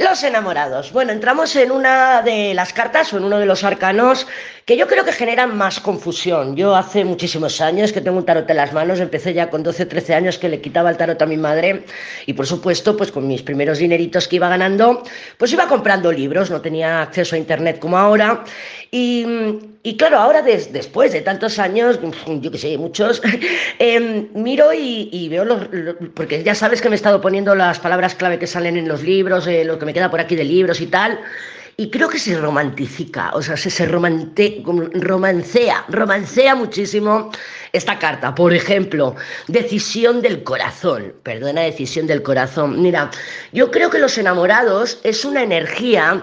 Los enamorados. Bueno, entramos en una de las cartas o en uno de los arcanos que yo creo que generan más confusión. Yo hace muchísimos años que tengo un tarot en las manos, empecé ya con 12 13 años que le quitaba el tarot a mi madre y por supuesto, pues con mis primeros dineritos que iba ganando, pues iba comprando libros, no tenía acceso a internet como ahora y, claro, ahora después de tantos años, yo que sé, muchos, em, miro y, veo los, porque ya sabes que me he estado poniendo las palabras clave que salen en los libros, eh, lo que me queda por aquí de libros y tal, y creo que se romantifica, o sea, se, se romante, romancea, romancea muchísimo esta carta. Por ejemplo, decisión del corazón, perdona, decisión del corazón. Mira, yo creo que los enamorados es una energía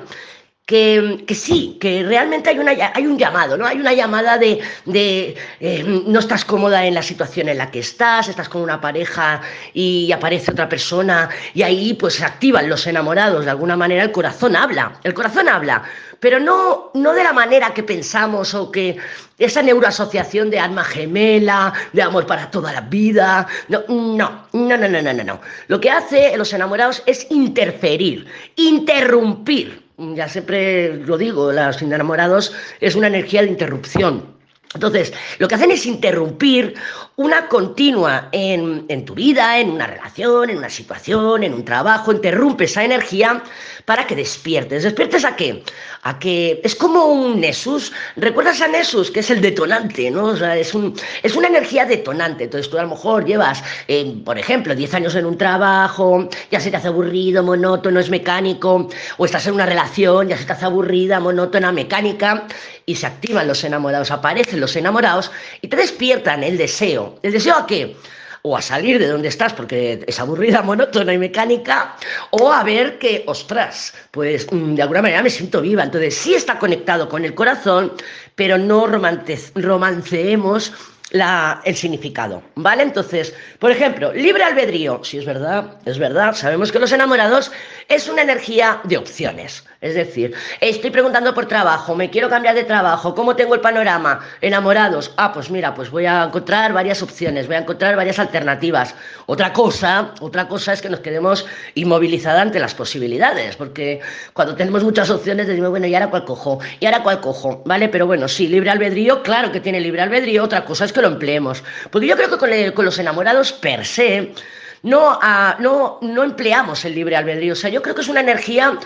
que, sí, que realmente hay, una, hay un llamado, ¿no? Hay una llamada de, eh, no estás cómoda en la situación en la que estás, estás con una pareja y aparece otra persona y ahí pues se activan los enamorados, de alguna manera el corazón habla, el corazón habla, pero no, no de la manera que pensamos o que esa neuroasociación de alma gemela, de amor para toda la vida, no, no, no, no, no, no, no. Lo que hace los enamorados es interferir, interrumpir ya siempre lo digo, los enamorados es una energía de interrupción. Entonces, lo que hacen es interrumpir una continua en, en, tu vida, en una relación, en una situación, en un trabajo, interrumpe esa energía para que despiertes. ¿Despiertes a qué? A que es como un Nessus. ¿Recuerdas a Nessus? Que es el detonante, ¿no? O sea, es, un, es una energía detonante. Entonces tú a lo mejor llevas, eh, por ejemplo, 10 años en un trabajo, ya se te hace aburrido, monótono, es mecánico, o estás en una relación, ya se te hace aburrida, monótona, mecánica, y se activan los enamorados, aparecen los enamorados y te despiertan el deseo. ¿El deseo a qué? o a salir de donde estás porque es aburrida, monótona y mecánica, o a ver que, ostras, pues mm, de alguna manera me siento viva. Entonces sí está conectado con el corazón, pero no romanceemos la, el significado, ¿vale? Entonces, por ejemplo, libre albedrío, si es verdad, es verdad, sabemos que los enamorados es una energía de opciones, es decir, estoy preguntando por trabajo, me quiero cambiar de trabajo, ¿cómo tengo el panorama? Enamorados, ah, pues mira, pues voy a encontrar varias opciones, voy a encontrar varias alternativas. Otra cosa, otra cosa es que nos quedemos inmovilizadas ante las posibilidades, porque cuando tenemos muchas opciones decimos, bueno, ¿y ahora cuál cojo? ¿Y ahora cuál cojo? ¿Vale? Pero bueno, sí, libre albedrío, claro que tiene libre albedrío, otra cosa es que lo empleemos. Porque yo creo que con, los enamorados per se no, no, no empleamos el libre albedrío. O sea, yo creo que es una energía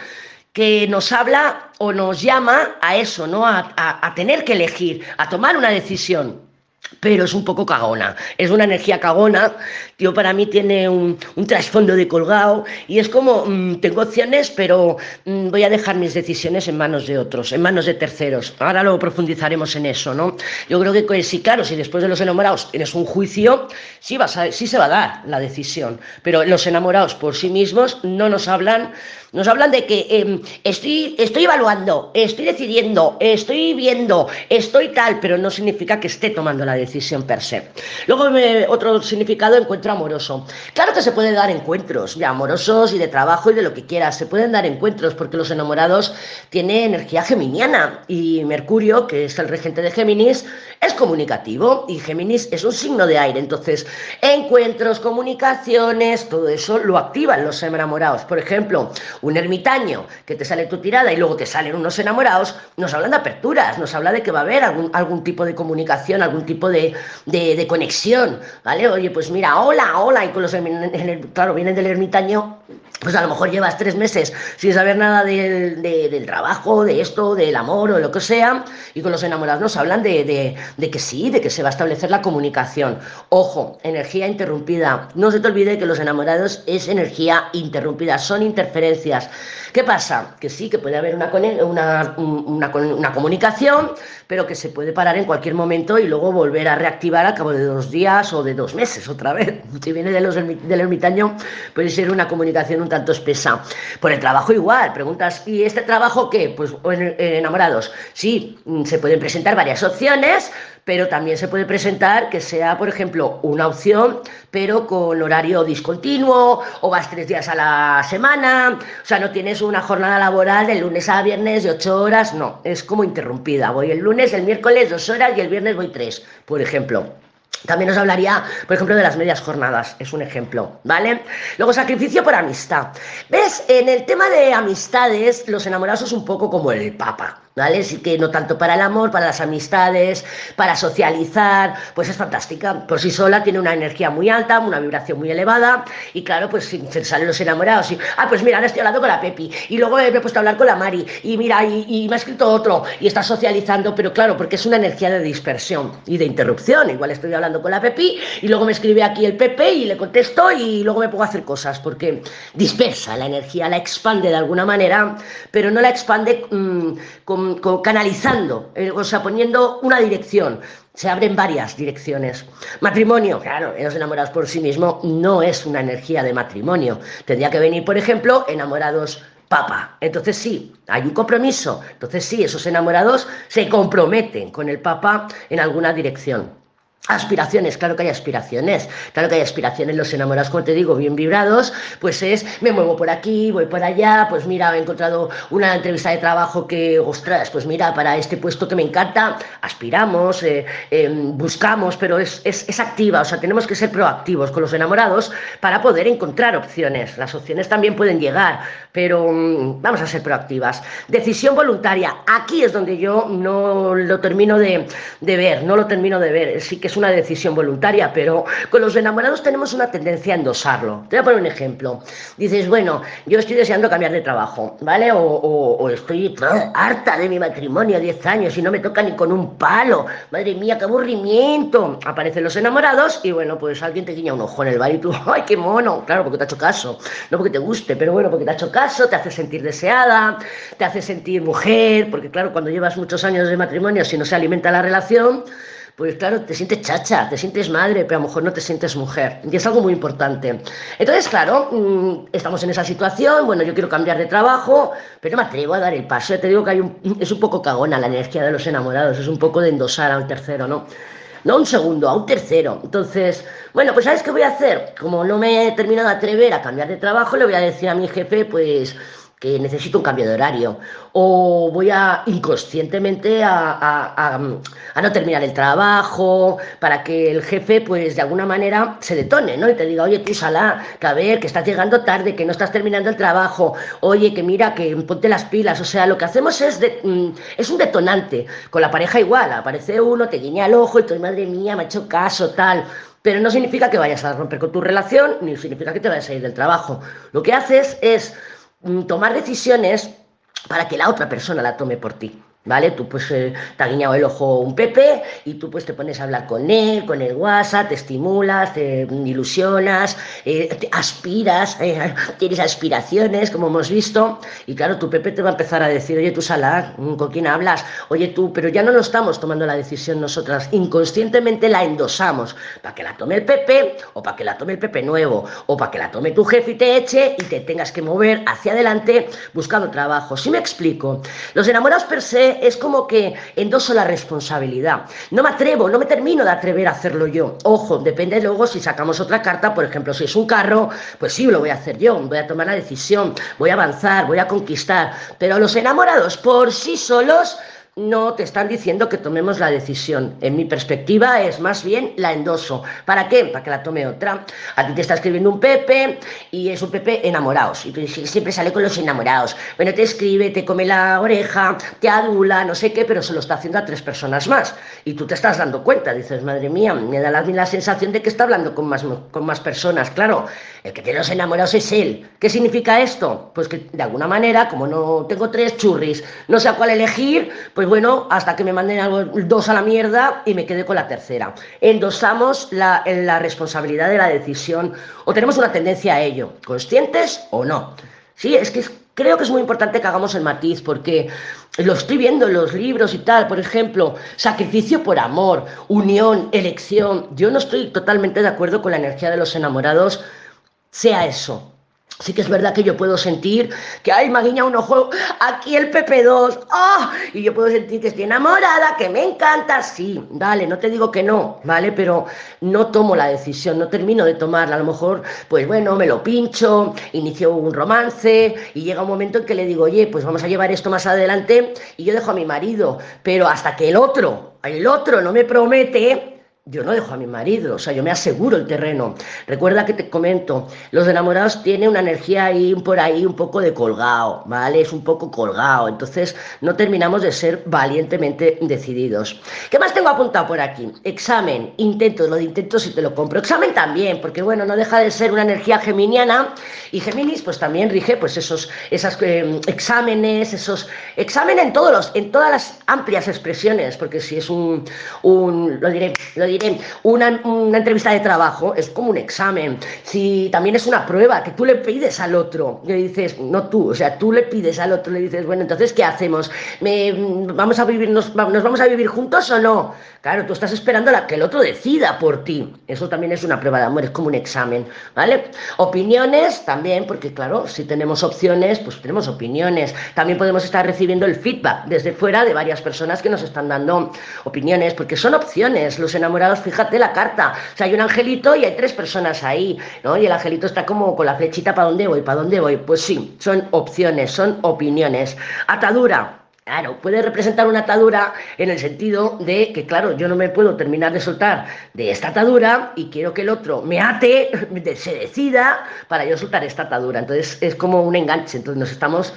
que nos habla o nos llama a eso, ¿no? a tener que elegir, a tomar una decisión pero es un poco cagona. Es una energía cagona, tío, para mí tiene un, trasfondo de colgado y es como, mm, tengo opciones, pero mm, voy a dejar mis decisiones en manos de otros, en manos de terceros. Ahora lo profundizaremos en eso, ¿no? Yo creo que, sí, claro, si después de los enamorados tienes un juicio, sí, vas sí se va a dar la decisión, pero los enamorados por sí mismos no nos hablan nos hablan de que em, estoy, estoy evaluando, estoy decidiendo, estoy viendo, estoy tal, pero no significa que esté tomando la decisión per se. Luego otro significado, encuentro amoroso. Claro que se pueden dar encuentros, ya amorosos y de trabajo y de lo que quieras, se pueden dar encuentros porque los enamorados tienen energía geminiana y Mercurio, que es el regente de Géminis, es comunicativo y Géminis es un signo de aire. Entonces, encuentros, comunicaciones, todo eso lo activan los enamorados. Por ejemplo, un ermitaño que te sale tu tirada y luego te salen unos enamorados, nos hablan de aperturas, nos habla de que va a haber algún, algún tipo de comunicación, algún tipo de, de, conexión, ¿vale? Oye, pues mira, hola, hola, y con los, claro, vienen del ermitaño, pues a lo mejor llevas tres meses sin saber nada del trabajo, de esto, del amor o lo que sea, y con los enamorados nos hablan de, de que sí, de que se va a establecer la comunicación. Ojo, energía interrumpida. No se te olvide que los enamorados es energía interrumpida, son interferencias ¿Qué pasa? Que sí, que puede haber una, una, una, comunicación, pero que se puede parar en cualquier momento y luego volver a reactivar al cabo de dos días o de dos meses otra vez. Si viene de los, del ermitaño, puede ser una comunicación un tanto espesa. Por el trabajo igual, preguntas, ¿y este trabajo qué? Pues enamorados. Sí, se pueden presentar varias opciones, pero también se puede presentar que sea, por ejemplo, una opción, pero con horario discontinuo o vas tres días a la semana, o sea, no tienes una jornada laboral de lunes a viernes de ocho horas, no, es como interrumpida. Voy el lunes, el miércoles dos horas y el viernes voy tres, por ejemplo. También os hablaría, por ejemplo, de las medias jornadas, es un ejemplo, ¿vale? Luego, sacrificio por amistad. ¿Ves? En el tema de amistades, los enamorados es un poco como el papa. ¿Vale? Sí que no tanto para el amor, para las amistades, para socializar, pues es fantástica. Por sí sola tiene una energía muy alta, una vibración muy elevada y claro, pues se salen los enamorados y, ah, pues mira, ahora estoy hablando con la Pepi y luego me he puesto a hablar con la Mari y mira, y, me ha escrito otro y está socializando, pero claro, porque es una energía de dispersión y de interrupción. Igual estoy hablando con la Pepi y luego me escribe aquí el Pepe y le contesto y luego me pongo a hacer cosas porque dispersa la energía, la expande de alguna manera, pero no la expande mm, canalizando, eh, o sea, poniendo una dirección. Se abren varias direcciones. Matrimonio, claro, los enamorados por sí mismo no es una energía de matrimonio. Tendría que venir, por ejemplo, enamorados papa. Entonces sí, hay un compromiso. Entonces sí, esos enamorados se comprometen con el papa en alguna dirección. Aspiraciones, claro que hay aspiraciones, claro que hay aspiraciones, los enamorados, como te digo, bien vibrados, pues es, me muevo por aquí, voy por allá, pues mira, he encontrado una entrevista de trabajo que, ostras, pues mira, para este puesto que me encanta, aspiramos, eh, em, buscamos, pero es, es, es, activa, o sea, tenemos que ser proactivos con los enamorados para poder encontrar opciones. Las opciones también pueden llegar, pero mm, vamos a ser proactivas. Decisión voluntaria, aquí es donde yo no lo termino de, de ver, no lo termino de ver, sí que es una decisión voluntaria, pero con los enamorados tenemos una tendencia a endosarlo. Te voy a poner un ejemplo. Dices, bueno, yo estoy deseando cambiar de trabajo, ¿vale? O, estoy harta de mi matrimonio, 10 años, y no me toca ni con un palo. Madre mía, qué aburrimiento. Aparecen los enamorados y bueno, pues alguien te guiña un ojo en el bar y tú, ¡ay, qué mono! Claro, porque te ha hecho caso. No porque te guste, pero bueno, porque te ha hecho caso, te hace sentir deseada, te hace sentir mujer, porque claro, cuando llevas muchos años de matrimonio, si no se alimenta la relación, pues claro, te sientes chacha, te sientes madre, pero a lo mejor no te sientes mujer. Y es algo muy importante. Entonces, claro, mm, estamos en esa situación, bueno, yo quiero cambiar de trabajo, pero me atrevo a dar el paso. Te digo que hay es un poco cagona la energía de los enamorados, es un poco de endosar a un tercero, ¿no? No a un segundo, a un tercero. Entonces, bueno, pues ¿sabes qué voy a hacer? Como no me he terminado de atrever a cambiar de trabajo, le voy a decir a mi jefe, pues que necesito un cambio de horario, o voy a inconscientemente a, no terminar el trabajo, para que el jefe, pues de alguna manera, se detone, ¿no? Y te diga, oye, tú sala, que a ver, que estás llegando tarde, que no estás terminando el trabajo, oye, que mira, que ponte las pilas, o sea, lo que hacemos es, mm, es un detonante, con la pareja igual, aparece uno, te guiña el ojo y tu madre mía, me ha hecho caso, tal, pero no significa que vayas a romper con tu relación, ni significa que te vayas a ir del trabajo. Lo que haces es tomar decisiones para que la otra persona la tome por ti. ¿Vale? Tú pues eh, te ha guiñado el ojo un Pepe y tú pues te pones a hablar con él, con el WhatsApp, te estimulas, te ilusionas, eh, te aspiras, eh, tienes aspiraciones, como hemos visto, y claro, tu Pepe te va a empezar a decir, oye, tú Salah, mm, ¿con quién hablas? Oye, tú, pero ya no lo estamos tomando la decisión nosotras, inconscientemente la endosamos, para que la tome el Pepe, o para que la tome el Pepe nuevo, o para que la tome tu jefe y te eche y te tengas que mover hacia adelante buscando trabajo. Si me explico, los enamorados per se es como que endoso la responsabilidad. No me atrevo, no me termino de atrever a hacerlo yo. Ojo, depende luego si sacamos otra carta, por ejemplo, si es un carro, pues sí, lo voy a hacer yo, voy a tomar la decisión, voy a avanzar, voy a conquistar. Pero los enamorados por sí solos no te están diciendo que tomemos la decisión. En mi perspectiva es más bien la endoso. ¿Para qué? Para que la tome otra. A ti te está escribiendo un Pepe y es un Pepe enamorados. Y siempre sale con los enamorados. Bueno, te escribe, te come la oreja, te adula, no sé qué, pero se lo está haciendo a tres personas más. Y tú te estás dando cuenta. Dices, madre mía, me da la, la sensación de que está hablando con más, con más personas. Claro, el que tiene los enamorados es él. ¿Qué significa esto? Pues que de alguna manera, como no tengo tres churris, no sé a cuál elegir, pues bueno, hasta que me manden algo, dos a la mierda y me quede con la tercera. Endosamos la responsabilidad de la decisión o tenemos una tendencia a ello, conscientes o no. Sí, es que creo que es muy importante que hagamos el matiz porque lo estoy viendo en los libros y tal, por ejemplo, sacrificio por amor, unión, elección. Yo no estoy totalmente de acuerdo con la energía de los enamorados sea eso. Sí que es verdad que yo puedo sentir que, ay, me guiña un ojo, aquí el PP2, ¡ah! Y yo puedo sentir que estoy enamorada, que me encanta, sí, dale, no te digo que no, ¿vale? Pero no tomo la decisión, no termino de tomarla. A lo mejor, pues bueno, me lo pincho, inicio un romance y llega un momento en que le digo, oye, pues vamos a llevar esto más adelante y yo dejo a mi marido, pero hasta que el otro, el otro no me promete, yo no dejo a mi marido, o sea, yo me aseguro el terreno. Recuerda que te comento, los enamorados tienen una energía ahí por ahí un poco de colgado, ¿vale? Es un poco colgado, entonces no terminamos de ser valientemente decididos. ¿Qué más tengo apuntado por aquí? Examen, intento, lo de intento si te lo compro. Examen también, porque bueno, no deja de ser una energía geminiana y Géminis pues también rige pues esos esas, eh, exámenes, esos exámenes en todos los, en todas las amplias expresiones, porque si es un, un lo lo diré, una, una, entrevista de trabajo es como un examen. Si también es una prueba que tú le pides al otro, le dices, no tú, o sea, tú le pides al otro, le dices, bueno, entonces, ¿qué hacemos? ¿Me, ¿Vamos a vivir, nos, nos, vamos a vivir juntos o no? Claro, tú estás esperando a que el otro decida por ti. Eso también es una prueba de amor, es como un examen, ¿vale? Opiniones también, porque claro, si tenemos opciones, pues tenemos opiniones. También podemos estar recibiendo el feedback desde fuera de varias personas que nos están dando opiniones, porque son opciones. Los enamorados fíjate la carta. O sea, hay un angelito y hay tres personas ahí, ¿no? Y el angelito está como con la flechita, ¿para dónde voy? ¿Para dónde voy? Pues sí, son opciones, son opiniones. Atadura. Claro, puede representar una atadura en el sentido de que, claro, yo no me puedo terminar de soltar de esta atadura y quiero que el otro me ate, se decida para yo soltar esta atadura. Entonces es como un enganche, entonces nos estamos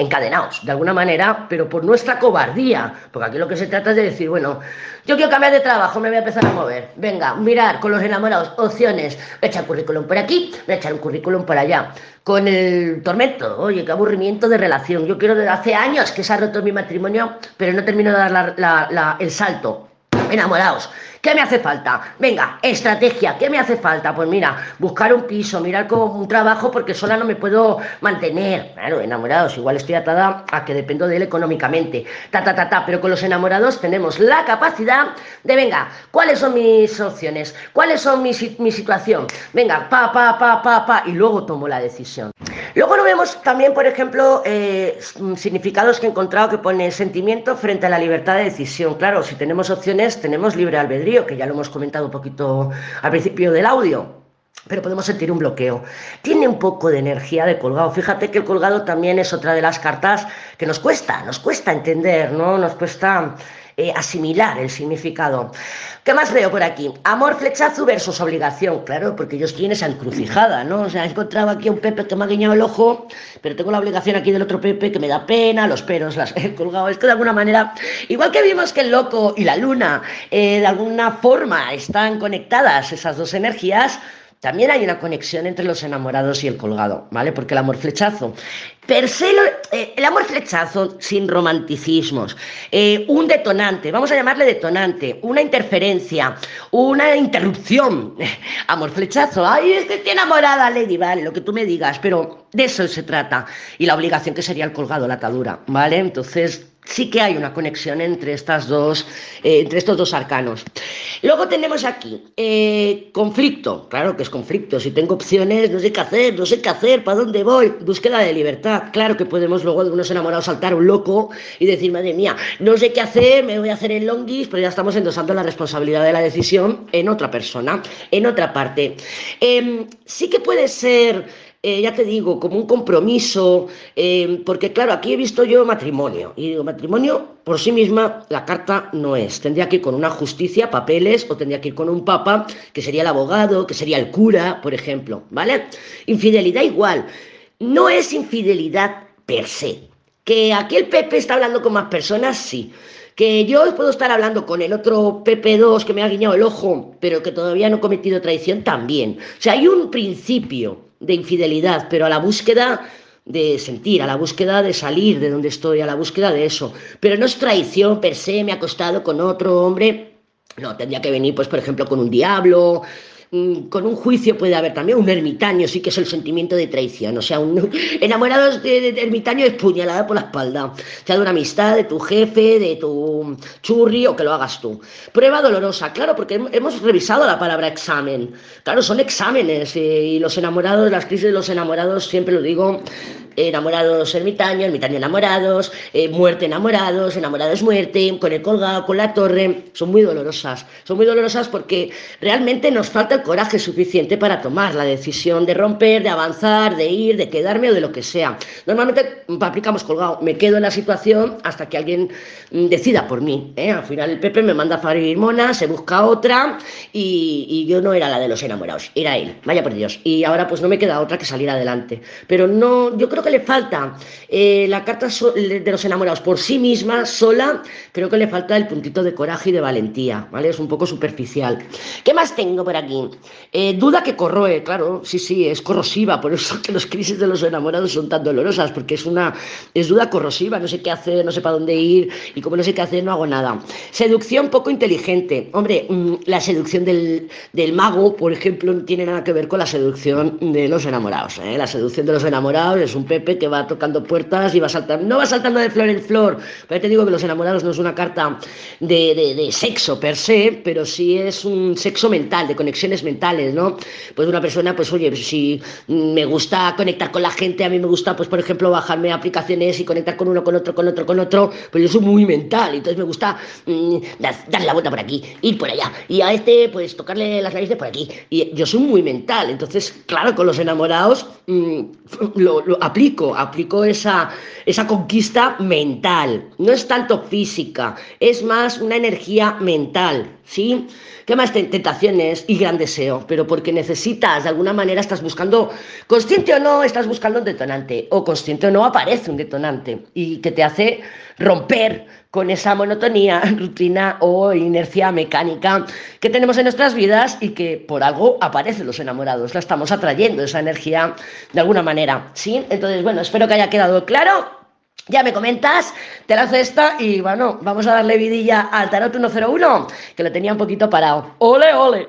encadenados, de alguna manera, pero por nuestra cobardía, porque aquí lo que se trata es de decir, bueno, yo quiero cambiar de trabajo, me voy a empezar a mover, venga, mirar con los enamorados, opciones, voy a echar currículum por aquí, voy a echar un currículum por allá, con el tormento, oye, qué aburrimiento de relación, yo quiero desde hace años que se ha roto mi matrimonio, pero no termino de dar el salto, enamorados, ¿Qué me hace falta? Venga, estrategia, ¿qué me hace falta? Pues mira, buscar un piso, mirar como un trabajo porque sola no me puedo mantener. Claro, enamorados, igual estoy atada a que dependo de él económicamente. Ta, ta, ta, ta, pero con los enamorados tenemos la capacidad de, venga, ¿cuáles son mis opciones? ¿Cuáles son mi, mi situación? Venga, pa, pa, pa, pa, pa, y luego tomo la decisión. Luego lo vemos también, por ejemplo, eh, significados que he encontrado que pone sentimiento frente a la libertad de decisión. Claro, si tenemos opciones, tenemos libre albedrío, que ya lo hemos comentado un poquito al principio del audio pero podemos sentir un bloqueo. Tiene un poco de energía de colgado. Fíjate que el colgado también es otra de las cartas que nos cuesta, nos cuesta entender, ¿no? Nos cuesta eh, asimilar el significado. ¿Qué más veo por aquí? Amor flechazo versus obligación. Claro, porque yo estoy en esa encrucijada, ¿no? O sea, he encontrado aquí a un Pepe que me ha guiñado el ojo, pero tengo la obligación aquí del otro Pepe que me da pena, los peros, las he colgado. Es que de alguna manera, igual que vimos que el loco y la luna eh, de alguna forma están conectadas, esas dos energías, también hay una conexión entre los enamorados y el colgado, ¿vale? Porque el amor flechazo, per se, eh, el amor flechazo sin romanticismos, eh, un detonante, vamos a llamarle detonante, una interferencia, una interrupción, amor flechazo, ay, es que estoy enamorada, Lady, vale, lo que tú me digas, pero de eso se trata, y la obligación que sería el colgado, la atadura, ¿vale? Entonces, sí que hay una conexión entre, estas dos, eh, entre estos dos arcanos. Luego tenemos aquí eh, conflicto, claro que es conflicto, si tengo opciones, no sé qué hacer, no sé qué hacer, para dónde voy, búsqueda de libertad, claro que podemos luego de unos enamorados saltar un loco y decir, madre mía, no sé qué hacer, me voy a hacer el longis, pero ya estamos endosando la responsabilidad de la decisión en otra persona, en otra parte. Em, sí que puede ser eh, ya te digo, como un compromiso, eh, porque claro, aquí he visto yo matrimonio, y digo, matrimonio por sí misma la carta no es, tendría que ir con una justicia, papeles, o tendría que ir con un papa, que sería el abogado, que sería el cura, por ejemplo, ¿vale? Infidelidad igual, no es infidelidad per se, que aquí el Pepe está hablando con más personas, sí. Que yo puedo estar hablando con el otro PP2 que me ha guiñado el ojo, pero que todavía no he cometido traición, también. O sea, hay un principio de infidelidad, pero a la búsqueda de sentir, a la búsqueda de salir de donde estoy, a la búsqueda de eso. Pero no es traición per se, me ha acostado con otro hombre. No, tendría que venir, pues, por ejemplo, con un diablo, con un juicio puede haber también un ermitaño, sí que es el sentimiento de traición. O sea, un, enamorados de, ermitaño es puñalada por la espalda. sea, de una amistad, de tu jefe, de tu churri o que lo hagas tú. Prueba dolorosa, claro, porque hemos revisado la palabra examen. Claro, son exámenes eh, y los enamorados, las crisis de los enamorados, siempre lo digo, enamorados ermitaño, ermitaño enamorados, eh, muerte enamorados, enamorados muerte, con el colgado, con la torre, son muy dolorosas. Son muy dolorosas porque realmente nos falta coraje suficiente para tomar la decisión de romper, de avanzar, de ir, de quedarme o de lo que sea. Normalmente aplicamos colgado, me quedo en la situación hasta que alguien mm, decida por mí. ¿eh? Al final el Pepe me manda a parir mona, se busca otra y, yo no era la de los enamorados, era él, vaya por Dios. Y ahora pues no me queda otra que salir adelante. Pero no, yo creo que le falta eh, la carta de los enamorados por sí misma, sola, creo que le falta el puntito de coraje y de valentía, ¿vale? Es un poco superficial. ¿Qué más tengo por aquí? Eh, duda que corroe, claro, sí, sí, es corrosiva, por eso que las crisis de los enamorados son tan dolorosas, porque es una es duda corrosiva, no sé qué hacer, no sé para dónde ir, y como no sé qué hacer, no hago nada. Seducción poco inteligente. Hombre, mm, la seducción del, mago, por ejemplo, no tiene nada que ver con la seducción de los enamorados. ¿eh? La seducción de los enamorados es un Pepe que va tocando puertas y va saltando, no va saltando de flor en flor, pero te digo que los enamorados no es una carta de, de sexo per se, pero sí es un sexo mental, de conexiones mentales, ¿no? Pues una persona, pues oye, si me gusta conectar con la gente, a mí me gusta, pues por ejemplo, bajarme aplicaciones y conectar con uno, con otro, con otro, con otro, pues yo soy muy mental, entonces me gusta mm, darle la vuelta por aquí, ir por allá, y a este, pues tocarle las narices por aquí, y yo soy muy mental, entonces, claro, con los enamorados mm, lo, lo, aplico, aplico esa, esa conquista mental, no es tanto física, es más una energía mental, ¿sí? ¿Qué más tentaciones y gran deseo? Pero porque necesitas, de alguna manera estás buscando, consciente o no, estás buscando un detonante, o consciente o no aparece un detonante, y que te hace romper con esa monotonía, rutina o inercia mecánica que tenemos en nuestras vidas y que por algo aparecen los enamorados, la estamos atrayendo, esa energía de alguna manera, ¿sí? Entonces, bueno, espero que haya quedado claro ya me comentas, te lanzo esta y bueno, vamos a darle vidilla al Tarot 101, que lo tenía un poquito parado. ¡Ole, ole!